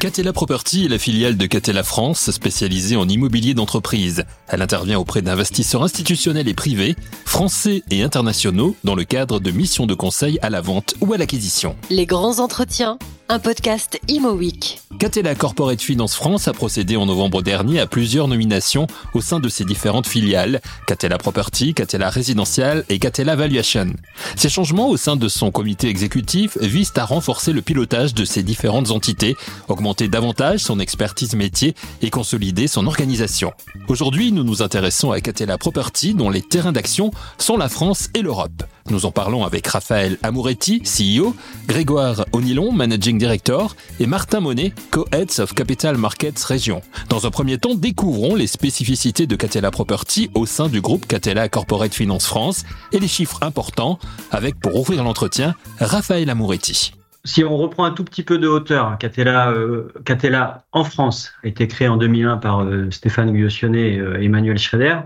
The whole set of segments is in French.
Catella Property est la filiale de Catella France, spécialisée en immobilier d'entreprise. Elle intervient auprès d'investisseurs institutionnels et privés, français et internationaux, dans le cadre de missions de conseil à la vente ou à l'acquisition. Les grands entretiens un podcast Imo Week. Catella Corporate Finance France a procédé en novembre dernier à plusieurs nominations au sein de ses différentes filiales, Catella Property, Catella Résidential et Catella Valuation. Ces changements au sein de son comité exécutif visent à renforcer le pilotage de ces différentes entités, augmenter davantage son expertise métier et consolider son organisation. Aujourd'hui, nous nous intéressons à Catella Property dont les terrains d'action sont la France et l'Europe. Nous en parlons avec Raphaël Amouretti, CEO, Grégoire Onilon, Managing Director, et Martin Monet, Co-Heads of Capital Markets Région. Dans un premier temps, découvrons les spécificités de Catella Property au sein du groupe Catella Corporate Finance France et les chiffres importants avec, pour ouvrir l'entretien, Raphaël Amouretti. Si on reprend un tout petit peu de hauteur, Catella, euh, en France a été créé en 2001 par euh, Stéphane Guyossionnet et euh, Emmanuel Schroeder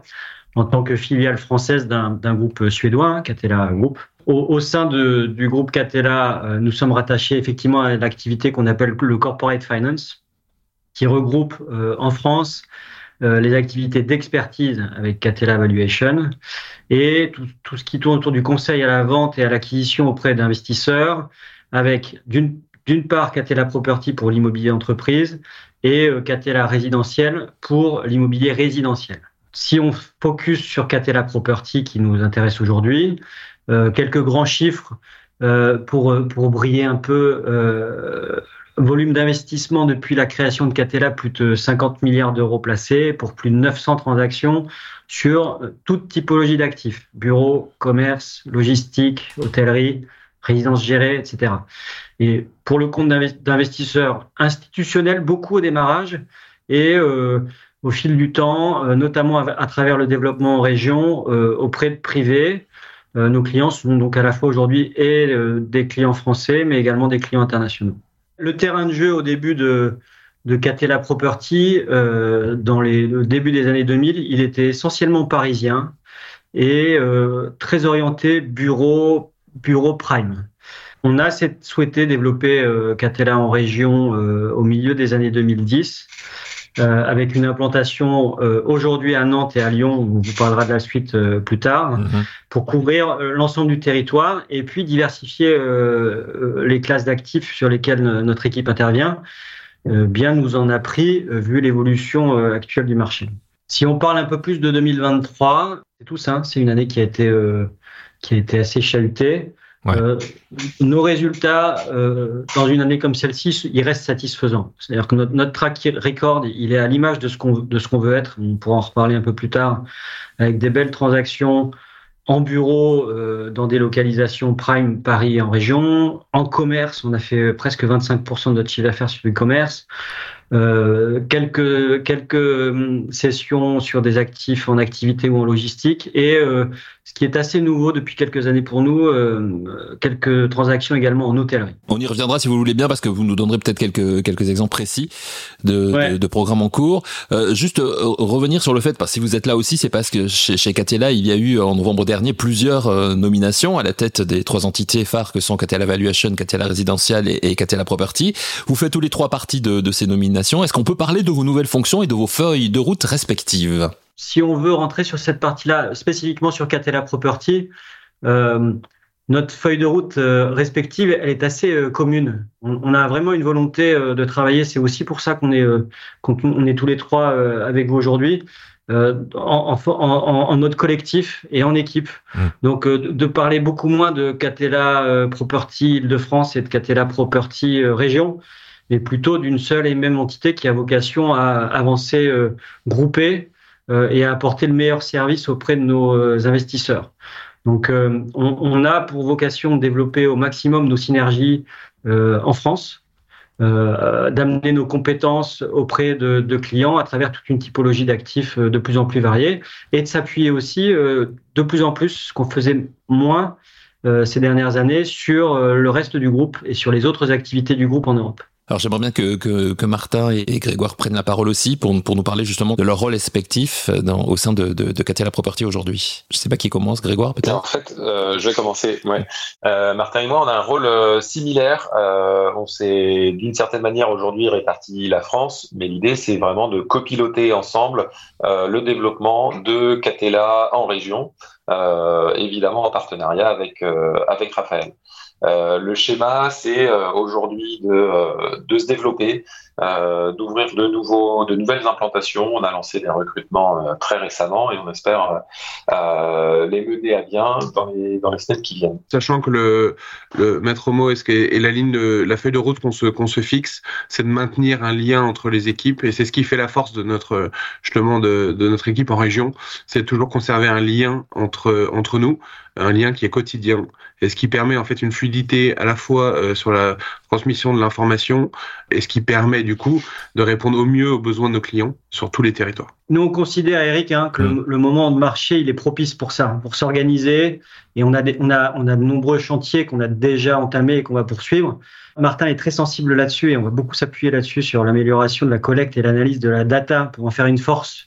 en tant que filiale française d'un groupe suédois, hein, Catella Group. Au, sein du groupe Catella, euh, nous sommes rattachés effectivement à l'activité qu'on appelle le corporate finance, qui regroupe euh, en France euh, les activités d'expertise avec Catella Valuation et tout, tout, ce qui tourne autour du conseil à la vente et à l'acquisition auprès d'investisseurs, avec d'une part Catella Property pour l'immobilier entreprise et Catella Résidentiel pour l'immobilier résidentiel si on focus sur Catella Property qui nous intéresse aujourd'hui, euh, quelques grands chiffres euh, pour, pour briller un peu. Euh, volume d'investissement depuis la création de Catella, plus de 50 milliards d'euros placés pour plus de 900 transactions sur toute typologie d'actifs, bureaux, commerce, logistique, hôtellerie, résidence gérée, etc. Et pour le compte d'investisseurs institutionnels, beaucoup au démarrage et euh, au fil du temps, euh, notamment à, travers le développement en région euh, auprès de privés. Euh, nos clients sont donc à la fois aujourd'hui des clients français, mais également des clients internationaux. Le terrain de jeu au début de, de Catella Property, dans les, le début des années 2000, il était essentiellement parisien et très orienté bureau, bureau prime. On a souhaité développer Catella en région au milieu des années 2010 euh, avec une implantation euh, aujourd'hui à Nantes et à Lyon, on vous parlera de la suite euh, plus tard, mhm. pour couvrir l'ensemble du territoire et puis diversifier les classes d'actifs sur lesquelles notre équipe intervient. bien nous en a pris vu l'évolution actuelle du marché. Si on parle un peu plus de 2023, c'est tout ça, c'est une année qui a été qui a été assez chahutée. Euh, nos résultats euh, dans une année comme celle-ci, ils restent satisfaisants. C'est-à-dire que notre, notre, track record, il est à l'image de ce qu'on de ce qu'on veut être. On pourra en reparler un peu plus tard, avec des belles transactions en bureau, euh, dans des localisations prime Paris en région. En commerce, on a fait presque 25% de notre chiffre d'affaires sur le commerce. Euh, quelques quelques hum, sessions sur des actifs en activité ou en logistique et euh, ce qui est assez nouveau depuis quelques années pour nous, euh, quelques transactions également en hôtellerie. On y reviendra si vous voulez bien parce que vous nous donnerez peut-être quelques quelques exemples précis de, de, programmes en cours. juste revenir sur le fait, parce que si vous êtes là aussi, c'est parce que chez, chez Catella, il y a eu en novembre dernier plusieurs nominations à la tête des trois entités phares que sont Catella Valuation, Catella Residential et, et Catella Property. Vous faites tous les trois parties de, de ces nominations est-ce qu'on peut parler de vos nouvelles fonctions et de vos feuilles de route respectives? Si on veut rentrer sur cette partie-là, spécifiquement sur Catella Property, euh, notre feuille de route euh, respective, elle est assez euh, commune. On, a vraiment une volonté de travailler. C'est aussi pour ça qu'on est, qu'on est tous les trois avec vous aujourd'hui. En, en, mode collectif et en équipe. Mmh. Donc, de parler beaucoup moins de Catella Property Île-de-France et de Catella Property Région, mais plutôt d'une seule et même entité qui a vocation à avancer euh, groupée euh, et à apporter le meilleur service auprès de nos euh, investisseurs. Donc, on, on, a pour vocation de développer au maximum nos synergies en France, euh, d'amener nos compétences auprès de, de, clients à travers toute une typologie d'actifs de plus en plus variés et de s'appuyer aussi euh, de plus en plus, ce qu'on faisait moins euh, ces dernières années, sur le reste du groupe et sur les autres activités du groupe en Europe. Alors j'aimerais bien que, que, que Martin et, Grégoire prennent la parole aussi pour, pour nous parler justement de leur rôle respectif dans, au sein de, de, de Property aujourd'hui. Je sais pas qui commence, Grégoire peut-être? En fait, euh, je vais commencer. Ouais. Euh, Martin et moi, on a un rôle euh, similaire. Euh, on s'est d'une certaine manière aujourd'hui réparti la France, mais l'idée c'est vraiment de copiloter ensemble euh, le développement de Catella en région, évidemment en partenariat avec, avec Raphaël. Euh, le schéma, c'est euh, aujourd'hui de, euh, de, se développer, d'ouvrir de, nouvelles implantations. On a lancé des recrutements très récemment et on espère les mener à bien dans les, semaines qui viennent. Sachant que le, maître mot et, la ligne, de, la feuille de route qu'on se, fixe, c'est de maintenir un lien entre les équipes et c'est ce qui fait la force de notre équipe en région, c'est toujours conserver un lien entre nous un lien qui est quotidien et ce qui permet en fait une fluidité à la fois euh, sur la transmission de l'information et ce qui permet du coup de répondre au mieux aux besoins de nos clients sur tous les territoires. Nous on considère Eric hein, que le, mm. moment de marché il est propice pour ça, pour s'organiser et on a, on a on a de nombreux chantiers qu'on a déjà entamés et qu'on va poursuivre. Martin est très sensible là-dessus et on va beaucoup s'appuyer là-dessus sur l'amélioration de la collecte et l'analyse de la data pour en faire une force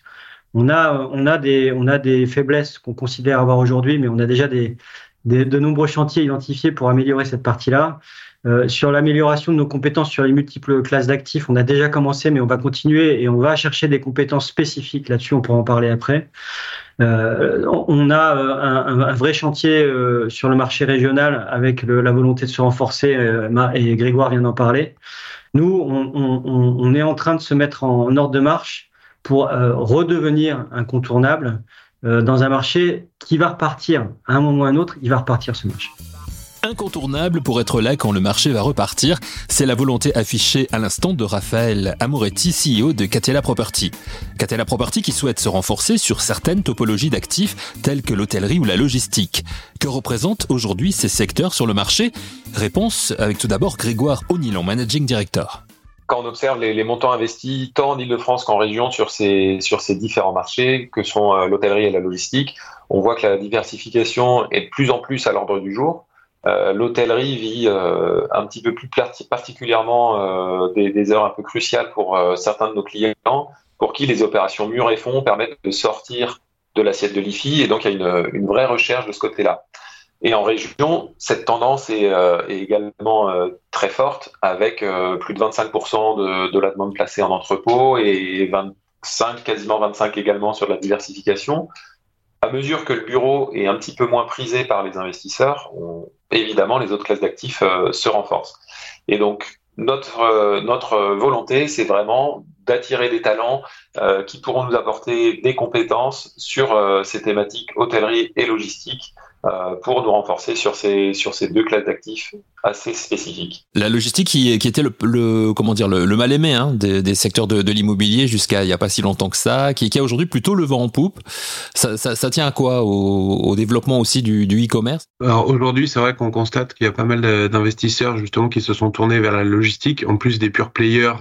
on a, des, faiblesses qu'on considère avoir aujourd'hui, mais on a déjà de nombreux chantiers identifiés pour améliorer cette partie-là. Euh, sur l'amélioration de nos compétences sur les multiples classes d'actifs, on a déjà commencé, mais on va continuer et on va chercher des compétences spécifiques là-dessus. On pourra en parler après. Euh, on a euh, un, vrai chantier sur le marché régional avec la volonté de se renforcer, et Grégoire vient d'en parler. Nous, on, est en train de se mettre en ordre de marche pour euh, redevenir incontournable euh, dans un marché qui va repartir. À un moment ou à un autre, il va repartir ce marché incontournable pour être là quand le marché va repartir. C'est la volonté affichée à l'instant de Raphaël Amoretti, CEO de Catella Property. Catella Property qui souhaite se renforcer sur certaines topologies d'actifs telles que l'hôtellerie ou la logistique. Que représentent aujourd'hui ces secteurs sur le marché? Réponse avec tout d'abord Grégoire Onilon, Managing Director quand on observe les, montants investis tant en Ile-de-France qu'en région sur ces, sur ces différents marchés, que sont euh, l'hôtellerie et la logistique, on voit que la diversification est de plus en plus à l'ordre du jour. Euh, l'hôtellerie vit euh, un petit peu plus particulièrement des, heures un peu cruciales pour certains de nos clients, pour qui les opérations mur et fond permettent de sortir de l'assiette de l'IFI, et donc il y a une, une vraie recherche de ce côté-là. Et en région, cette tendance est, euh, également euh, très forte, avec euh, plus de 25% de, la demande placée en entrepôt et 25, quasiment 25 également sur la diversification. À mesure que le bureau est un petit peu moins prisé par les investisseurs, évidemment, les autres classes d'actifs se renforcent. Et donc, notre, notre volonté, c'est vraiment d'attirer des talents qui pourront nous apporter des compétences sur ces thématiques hôtellerie et logistique pour nous renforcer sur ces, sur ces deux classes d'actifs assez spécifiques. La logistique qui, qui était le, le, comment dire, le, mal aimé hein, des, des, secteurs de, de l'immobilier jusqu'à il n'y a pas si longtemps que ça, qui, qui a aujourd'hui plutôt le vent en poupe. Ça, ça, ça tient à quoi au, au, développement aussi du, du e-commerce? Alors aujourd'hui, c'est vrai qu'on constate qu'il y a pas mal d'investisseurs justement qui se sont tournés vers la logistique, en plus des pure players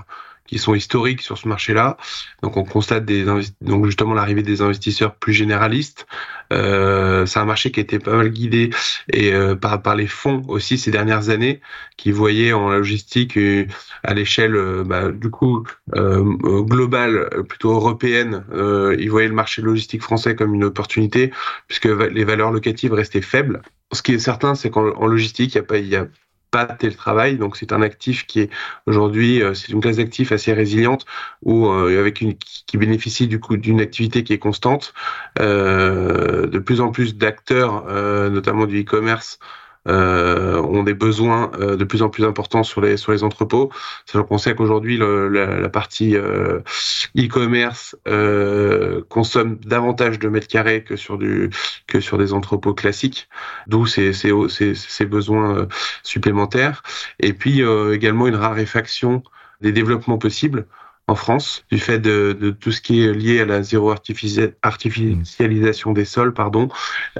qui sont historiques sur ce marché-là. Donc on constate des donc justement l'arrivée des investisseurs plus généralistes. Euh, c'est un marché qui a été pas mal guidé et euh, par par les fonds aussi ces dernières années, qui voyaient en logistique euh, à l'échelle euh, bah, du coup globale, plutôt européenne, ils voyaient le marché logistique français comme une opportunité puisque les valeurs locatives restaient faibles. Ce qui est certain, c'est qu'en logistique, il y a pas il y a pas télétravail. Donc c'est un actif qui est aujourd'hui, euh, c'est une classe d'actifs assez résiliente ou euh, avec une qui bénéficie du coup d'une activité qui est constante. Euh, de plus en plus d'acteurs, notamment du e-commerce, euh, ont des besoins euh, de plus en plus importants sur les sur les entrepôts. Sachant qu'on sait qu'aujourd'hui la, la, partie euh, e-commerce consomme davantage de mètres carrés que sur du que sur des entrepôts classiques, d'où ces, ces, ces, ces besoins supplémentaires. Et puis également une raréfaction des développements possibles en France du fait de, de, tout ce qui est lié à la zéro artificialisation des sols, pardon,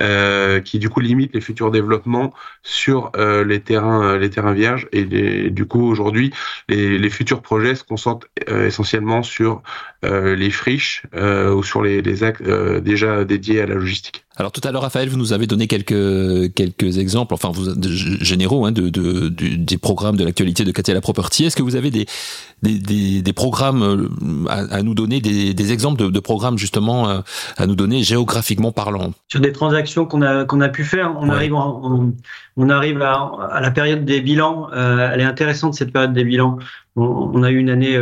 euh, qui du coup limite les futurs développements sur euh, les terrains euh, les terrains vierges et du coup aujourd'hui les, les, futurs projets se concentrent euh, essentiellement sur euh, les friches ou sur les, les actes déjà dédiés à la logistique. Alors tout à l'heure, Raphaël, vous nous avez donné quelques quelques exemples, enfin vous généraux hein, de, de, des programmes de l'actualité de Catella Property. Est-ce que vous avez des des, des, programmes euh, à, nous donner, des, des exemples de, de, programmes justement euh, à nous donner géographiquement parlant? Sur des transactions qu'on a qu'on a pu faire, on arrive on arrive à, à, la période des bilans. Euh, elle est intéressante cette période des bilans. On, on a eu une année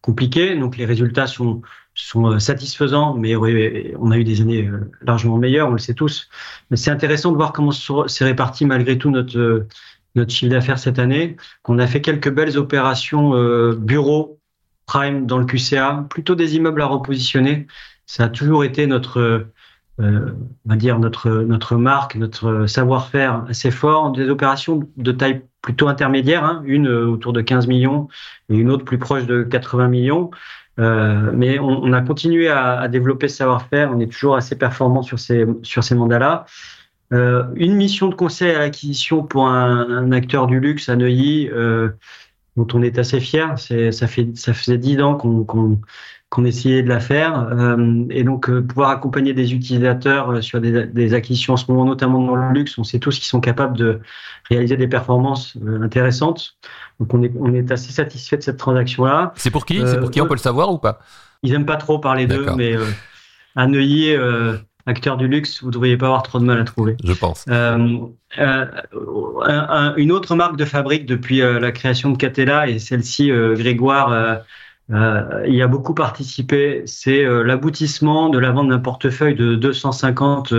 compliquée, donc les résultats sont sont euh, satisfaisants, mais on a eu des années euh, largement meilleures, on le sait tous. Mais c'est intéressant de voir comment s'est réparti malgré tout notre euh, notre chiffre d'affaires cette année, qu'on a fait quelques belles opérations bureaux prime dans le QCA, plutôt des immeubles à repositionner. Ça a toujours été notre on va dire notre notre marque, notre savoir-faire assez fort. Des opérations de taille plutôt intermédiaire, hein, une autour de 15 millions et une autre plus proche de 80 millions. Euh, mais on, on, a continué à, à développer ce savoir-faire. On est toujours assez performant sur ces sur ces mandats-là. Euh, une mission de conseil à l'acquisition pour un, un, acteur du luxe à Neuilly, euh, dont on est assez fier. Ça fait ça faisait dix ans qu'on qu'on qu'on essayait de la faire euh, et donc euh, pouvoir accompagner des utilisateurs euh, sur des, des, acquisitions en ce moment, notamment dans le luxe. On sait tous qu'ils sont capables de réaliser des performances intéressantes. Donc on est, on est assez satisfait de cette transaction-là. C'est pour qui? C'est pour qui? On peut le savoir ou pas? Ils aiment pas trop parler d'eux, mais à Neuilly, acteur du luxe, vous devriez pas avoir trop de mal à trouver. Je pense. Euh, euh, un, une autre marque de fabrique depuis la création de Catella et celle-ci, Grégoire. Il y a beaucoup participé. C'est l'aboutissement de la vente d'un portefeuille de 250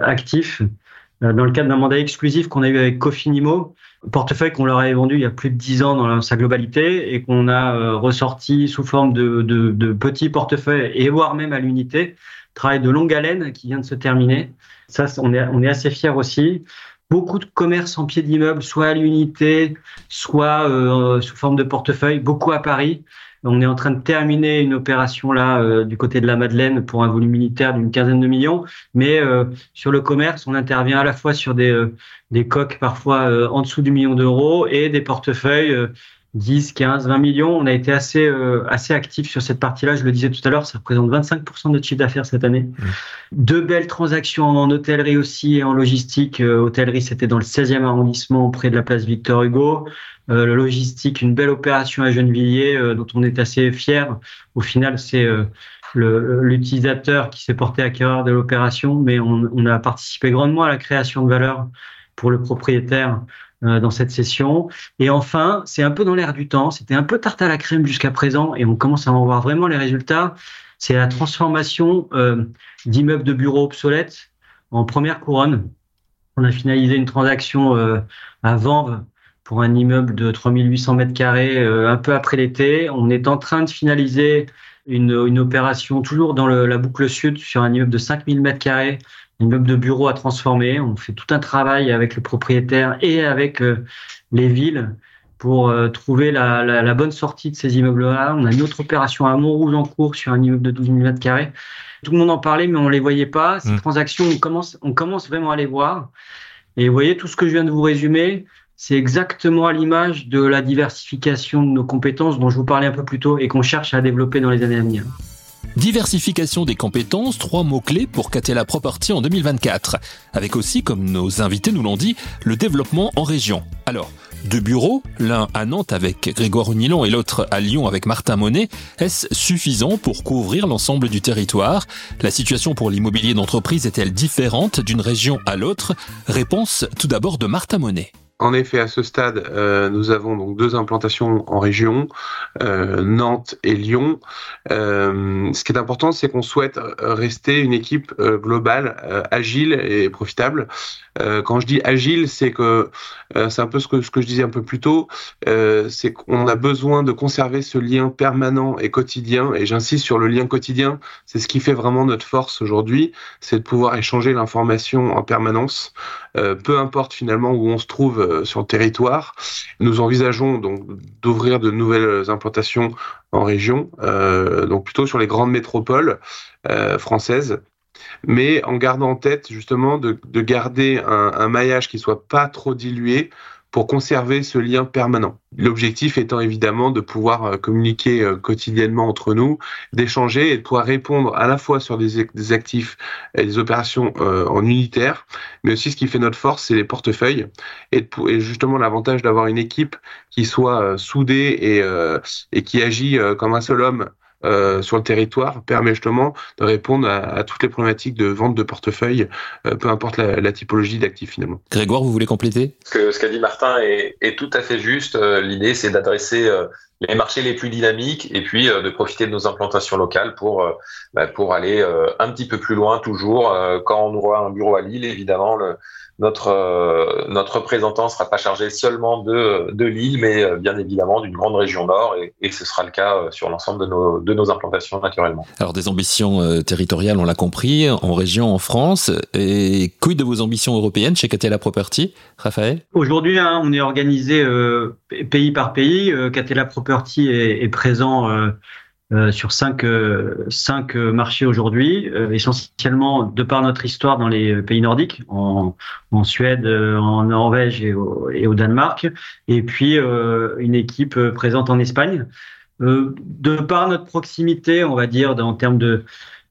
actifs dans le cadre d'un mandat exclusif qu'on a eu avec Cofinimo portefeuille qu'on leur avait vendu il y a plus de dix ans dans sa globalité et qu'on a euh, ressorti sous forme de, de, de, petits portefeuilles et voire même à l'unité. Travail de longue haleine qui vient de se terminer. Ça, on est, on est assez fiers aussi. Beaucoup de commerces en pied d'immeuble, soit à l'unité, soit euh, sous forme de portefeuille, beaucoup à Paris. On est en train de terminer une opération là euh, du côté de la Madeleine pour un volume militaire d'une quinzaine de millions. Mais euh, sur le commerce, on intervient à la fois sur des, coques parfois en dessous du million d'euros et des portefeuilles 10, 15, 20 millions. On a été assez assez actif sur cette partie-là. Je le disais tout à l'heure, ça représente 25% de notre chiffre d'affaires cette année. Mmh. Deux belles transactions en hôtellerie aussi et en logistique. hôtellerie, c'était dans le 16e arrondissement près de la place Victor Hugo. Euh, le logistique, une belle opération à Gennevilliers euh, dont on est assez fier. Au final, c'est euh, l'utilisateur qui s'est porté acquéreur de l'opération, mais on, on, a participé grandement à la création de valeur pour le propriétaire dans cette session. Et enfin, c'est un peu dans l'air du temps, c'était un peu tarte à la crème jusqu'à présent, et on commence à en voir vraiment les résultats. C'est la transformation euh, d'immeubles de bureaux obsolètes en première couronne. On a finalisé une transaction euh, à Vanves pour un immeuble de 3800 mètres carrés euh, un peu après l'été. On est en train de finaliser une, opération toujours dans la boucle sud sur un immeuble de 5000 mètres carrés, immeuble de bureau à transformer. On fait tout un travail avec le propriétaire et avec euh, les villes pour euh, trouver la, la, la, bonne sortie de ces immeubles-là. On a une autre opération à Montrouge en cours sur un immeuble de 12 000 mètres carrés. Tout le monde en parlait, mais on les voyait pas. Ces mmh. transactions, on commence, on commence vraiment à les voir. Et vous voyez, tout ce que je viens de vous résumer, c'est exactement à l'image de la diversification de nos compétences dont je vous parlais un peu plus tôt et qu'on cherche à développer dans les années à venir. Diversification des compétences, trois mots-clés pour Catella Property en 2024. Avec aussi, comme nos invités nous l'ont dit, le développement en région. Alors, deux bureaux, l'un à Nantes avec Grégoire Unilon et l'autre à Lyon avec Martin Monet, est-ce suffisant pour couvrir l'ensemble du territoire? La situation pour l'immobilier d'entreprise est-elle différente d'une région à l'autre? Réponse tout d'abord de Martin Monet. En effet, à ce stade, euh, nous avons donc deux implantations en région, euh, Nantes et Lyon. Euh, ce qui est important, c'est qu'on souhaite rester une équipe globale, agile et profitable. Quand je dis agile, c'est que c'est un peu ce que, ce que je disais un peu plus tôt, c'est qu'on a besoin de conserver ce lien permanent et quotidien. Et j'insiste sur le lien quotidien, c'est ce qui fait vraiment notre force aujourd'hui, c'est de pouvoir échanger l'information en permanence, peu importe finalement où on se trouve euh, sur le territoire. Nous envisageons donc d'ouvrir de nouvelles implantations en région, euh, donc plutôt sur les grandes métropoles euh, françaises mais en gardant en tête justement de, de garder un, maillage qui soit pas trop dilué pour conserver ce lien permanent. L'objectif étant évidemment de pouvoir euh, communiquer euh, quotidiennement entre nous, d'échanger et de pouvoir répondre à la fois sur des, actifs et des opérations euh, en unitaire, mais aussi ce qui fait notre force, c'est les portefeuilles et, justement l'avantage d'avoir une équipe qui soit soudée et, et qui agit comme un seul homme euh, sur le territoire permet justement de répondre à, toutes les problématiques de vente de portefeuille, euh, peu importe la, typologie d'actifs finalement. Grégoire, vous voulez compléter? Ce qu'a dit Martin est, tout à fait juste. Euh, l'idée, c'est d'adresser les marchés les plus dynamiques et puis de profiter de nos implantations locales pour bah, pour aller un petit peu plus loin toujours. quand on aura un bureau à Lille, évidemment, le, notre euh, notre représentant sera pas chargé seulement de de l'île, mais euh, bien évidemment d'une grande région nord, et, et, ce sera le cas euh, sur l'ensemble de nos de nos implantations naturellement. Alors des ambitions territoriales, on l'a compris, en région, en France, et quid de vos ambitions européennes chez Catella Property, Raphaël? Aujourd'hui, hein, on est organisé pays par pays. Catella Property est, est présent euh, sur cinq, euh, cinq marchés aujourd'hui, euh, essentiellement de par notre histoire dans les pays nordiques, en, en Suède, en Norvège et au, et au Danemark, et puis une équipe présente en Espagne. de par notre proximité, on va dire, en termes de,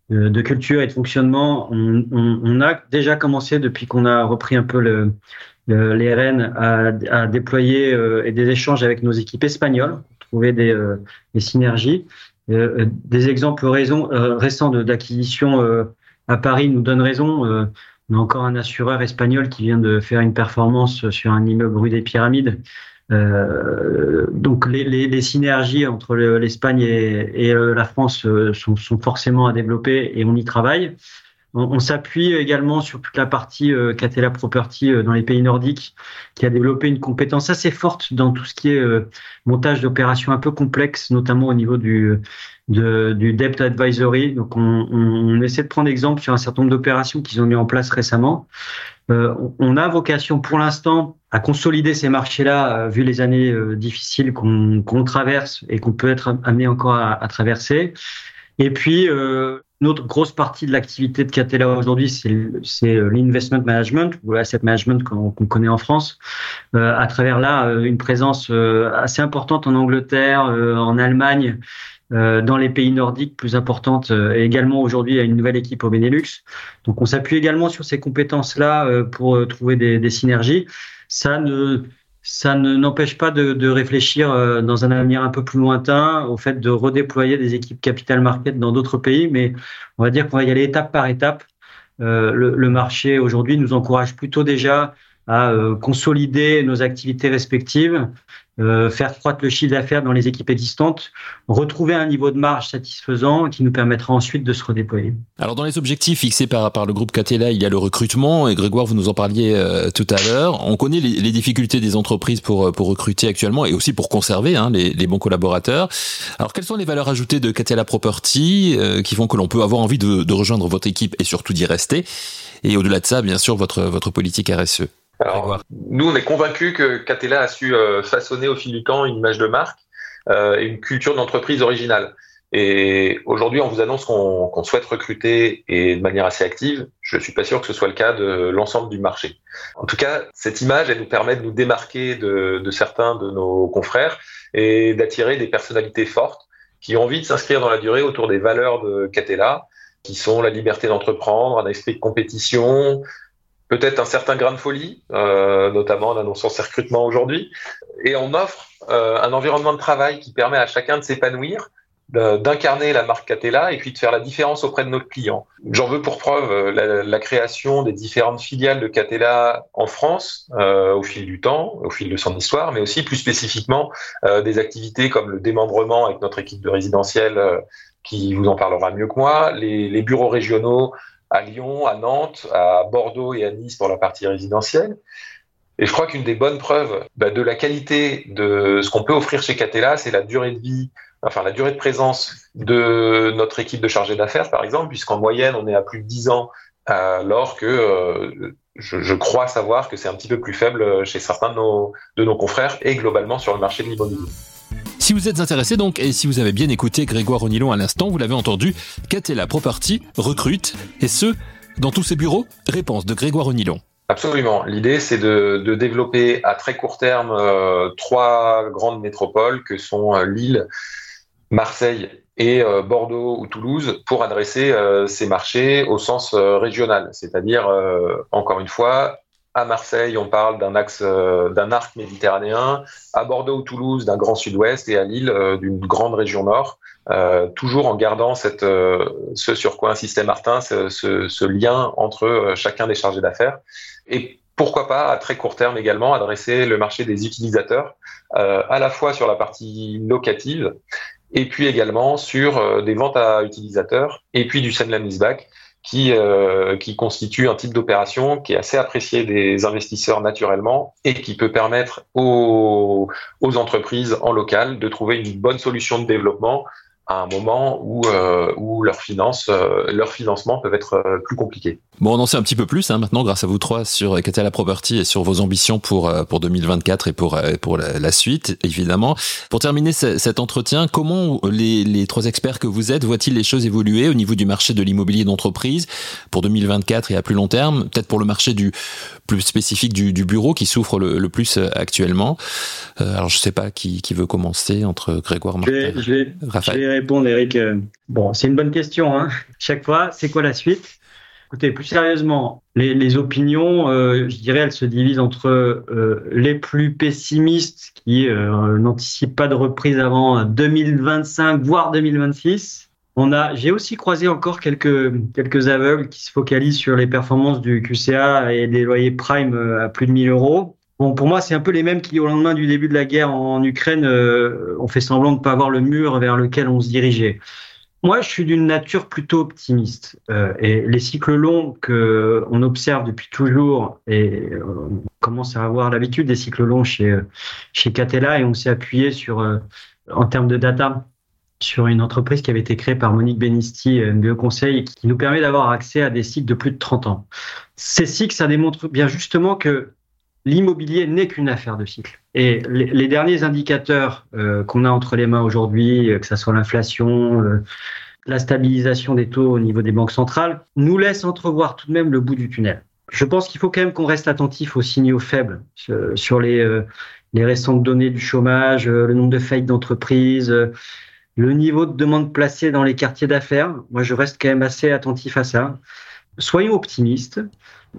de culture et de fonctionnement, on, on, on a déjà commencé depuis qu'on a repris un peu le, les rênes à, à déployer des échanges avec nos équipes espagnoles, trouver des, des synergies. Euh, des exemples euh, récents d'acquisition euh, à Paris nous donnent raison. on a encore un assureur espagnol qui vient de faire une performance sur un immeuble rue des Pyramides. donc les, synergies entre l'Espagne et, la France sont, forcément à développer et on y travaille. On, s'appuie également sur toute la partie euh, Catella Property euh, dans les pays nordiques, qui a développé une compétence assez forte dans tout ce qui est euh, montage d'opérations un peu complexes, notamment au niveau du, du debt advisory. Donc, on, on, essaie de prendre exemple sur un certain nombre d'opérations qu'ils ont mis en place récemment. Euh, on a vocation pour l'instant à consolider ces marchés-là, vu les années difficiles qu'on traverse et qu'on peut être amené encore à, à traverser. Et puis, euh, notre grosse partie de l'activité de Catella aujourd'hui, c'est euh, l'investment management ou l'asset management qu'on connaît en France, euh, à travers là euh, une présence assez importante en Angleterre, en Allemagne, dans les pays nordiques plus importantes, et également aujourd'hui à une nouvelle équipe au Benelux. Donc on s'appuie également sur ces compétences-là pour trouver des, des synergies. Ça ne ça ne n'empêche pas de, réfléchir euh, dans un avenir un peu plus lointain au fait de redéployer des équipes capital market dans d'autres pays, mais on va dire qu'on va y aller étape par étape. Euh, le, le, marché aujourd'hui nous encourage plutôt déjà à euh, consolider nos activités respectives, euh, faire croître le chiffre d'affaires dans les équipes existantes, retrouver un niveau de marge satisfaisant qui nous permettra ensuite de se redéployer. Alors dans les objectifs fixés par, par le groupe Catella, il y a le recrutement, et Grégoire, vous nous en parliez euh, tout à l'heure. On connaît les, les, difficultés des entreprises pour, pour recruter actuellement et aussi pour conserver hein, les, les, bons collaborateurs. Alors quelles sont les valeurs ajoutées de Catella Property euh, qui font que l'on peut avoir envie de, de rejoindre votre équipe et surtout d'y rester? Et au-delà de ça, bien sûr, votre, votre politique RSE nous, on est convaincus que Catella a su euh, façonner au fil du temps une image de marque euh, et une culture d'entreprise originale. Et aujourd'hui, on vous annonce qu'on souhaite recruter et de manière assez active. Je suis pas sûr que ce soit le cas de l'ensemble du marché. En tout cas, cette image, elle nous permet de nous démarquer de, de certains de nos confrères et d'attirer des personnalités fortes qui ont envie de s'inscrire dans la durée autour des valeurs de Catella, qui sont la liberté d'entreprendre, un esprit de compétition, peut-être un certain grain de folie, euh, notamment en annonçant ses recrutements aujourd'hui, et on offre euh, un environnement de travail qui permet à chacun de s'épanouir, d'incarner la marque Catella et puis de faire la différence auprès de notre client. J'en veux pour preuve euh, la, création des différentes filiales de Catella en France au fil du temps, au fil de son histoire, mais aussi plus spécifiquement des activités comme le démembrement avec notre équipe de résidentiel qui vous en parlera mieux que moi, les bureaux régionaux à Lyon, à Nantes, à Bordeaux et à Nice pour la partie résidentielle. Et je crois qu'une des bonnes preuves bah, de la qualité de ce qu'on peut offrir chez Catella, c'est la durée de vie, enfin la durée de présence de notre équipe de chargés d'affaires, par exemple, puisqu'en moyenne, on est à plus de 10 ans, alors que euh, je, crois savoir que c'est un petit peu plus faible chez certains de nos, de nos confrères et globalement sur le marché de l'immobilier. Si vous êtes intéressé donc, et si vous avez bien écouté Grégoire Onilon à l'instant, vous l'avez entendu, Catella Property recrute, et ce, dans tous ses bureaux Réponse de Grégoire Onilon. Absolument. L'idée, c'est de, de, développer à très court terme euh, trois grandes métropoles que sont euh, Lille, Marseille et euh, Bordeaux ou Toulouse pour adresser ces marchés au sens régional. C'est-à-dire, encore une fois, à Marseille, on parle d'un axe, d'un arc méditerranéen, à Bordeaux ou Toulouse, d'un grand sud-ouest, et à Lille, d'une grande région nord. Euh, toujours en gardant cette, euh, ce sur quoi insistait Martin, ce, ce, ce lien entre euh, chacun des chargés d'affaires. Et pourquoi pas, à très court terme également, adresser le marché des utilisateurs, à la fois sur la partie locative, et puis également sur des ventes à utilisateurs, et puis du send back qui, euh, qui constitue un type d'opération qui est assez apprécié des investisseurs naturellement et qui peut permettre aux, aux entreprises en local de trouver une bonne solution de développement à un moment où, euh, où leurs finances, euh, leur financement peuvent être euh, plus compliqués. Bon, on en sait un petit peu plus hein, maintenant grâce à vous trois sur Catala Property et sur vos ambitions pour euh, pour 2024 et pour pour la, suite évidemment. Pour terminer cet entretien, comment les, les trois experts que vous êtes voient-ils les choses évoluer au niveau du marché de l'immobilier d'entreprise pour 2024 et à plus long terme, peut-être pour le marché du plus spécifique du, du bureau qui souffre le, le plus actuellement? alors je sais pas qui, qui veut commencer entre Grégoire, Martin, Raphaël répondre, Eric. Euh, bon, c'est une bonne question. Hein. Chaque fois, c'est quoi la suite? Écoutez, plus sérieusement, les, opinions, euh, je dirais, elles se divisent entre euh, les plus pessimistes qui n'anticipent pas de reprise avant 2025, voire 2026. On a, j'ai aussi croisé encore quelques quelques aveugles qui se focalisent sur les performances du QCA et des loyers prime à plus de 1000 euros. Bon, pour moi, c'est un peu les mêmes qui, au lendemain du début de la guerre en Ukraine, euh, ont fait semblant de ne pas voir le mur vers lequel on se dirigeait. Moi, je suis d'une nature plutôt optimiste. Euh, et les cycles longs que on observe depuis toujours, et euh, on commence à avoir l'habitude des cycles longs chez chez Catella, et on s'est appuyé sur, en termes de data, sur une entreprise qui avait été créée par Monique Benisti, MBE Conseil, qui nous permet d'avoir accès à des cycles de plus de 30 ans. Ces cycles, ça démontre bien justement que l'immobilier n'est qu'une affaire de cycle. Et les, derniers indicateurs euh, qu'on a entre les mains aujourd'hui, euh, que ce soit l'inflation, euh, la stabilisation des taux au niveau des banques centrales, nous laissent entrevoir tout de même le bout du tunnel. Je pense qu'il faut quand même qu'on reste attentif aux signaux faibles sur les, récentes données du chômage, le nombre de faillites d'entreprises, le niveau de demande placée dans les quartiers d'affaires. Moi, je reste quand même assez attentif à ça. Soyons optimistes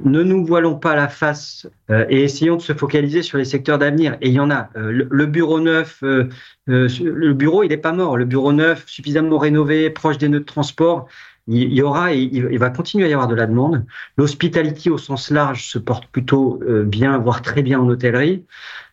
ne nous voilons pas la face euh, et essayons de se focaliser sur les secteurs d'avenir. Et il y en a. Euh, le, bureau neuf, euh, le bureau, il n'est pas mort. Le bureau neuf, suffisamment rénové, proche des nœuds de transport, il, y aura et il, va continuer à y avoir de la demande. L'hospitality au sens large se porte plutôt bien, voire très bien en hôtellerie.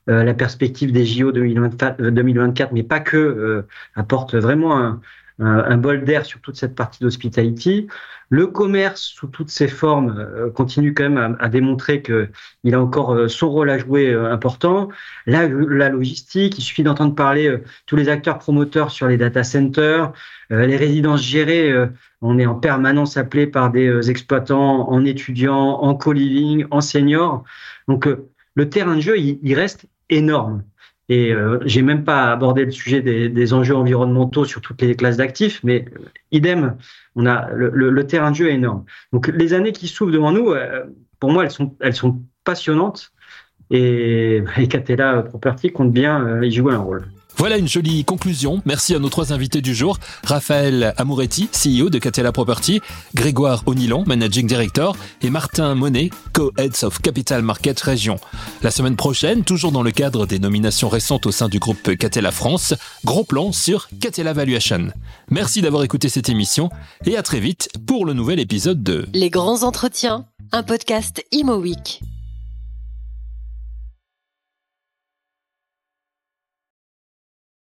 la perspective des JO 2024, mais pas que, apporte vraiment un, un, bol d'air sur toute cette partie d'hospitality. Le commerce, sous toutes ses formes, euh, continue quand même à, démontrer qu'il a encore euh, son rôle à jouer euh, important. La, la logistique, il suffit d'entendre parler tous les acteurs promoteurs sur les data centers, les résidences gérées. on est en permanence appelé par des exploitants en étudiants, en co-living, en seniors. Donc le terrain de jeu, il reste énorme. Et euh, j'ai même pas abordé le sujet des, des, enjeux environnementaux sur toutes les classes d'actifs, mais euh, idem, on a le, le, terrain de jeu est énorme. Donc les années qui s'ouvrent devant nous, euh, pour moi, elles sont, elles sont passionnantes. Et, et Catella Property compte bien euh, y jouer un rôle. Voilà une jolie conclusion. Merci à nos trois invités du jour. Raphaël Amouretti, CEO de Catella Property, Grégoire Onilon, Managing Director, et Martin Monet, Co-Heads of Capital Market Région. La semaine prochaine, toujours dans le cadre des nominations récentes au sein du groupe Catella France, gros plan sur Catella Valuation. Merci d'avoir écouté cette émission et à très vite pour le nouvel épisode de Les grands entretiens, un podcast Imo Week.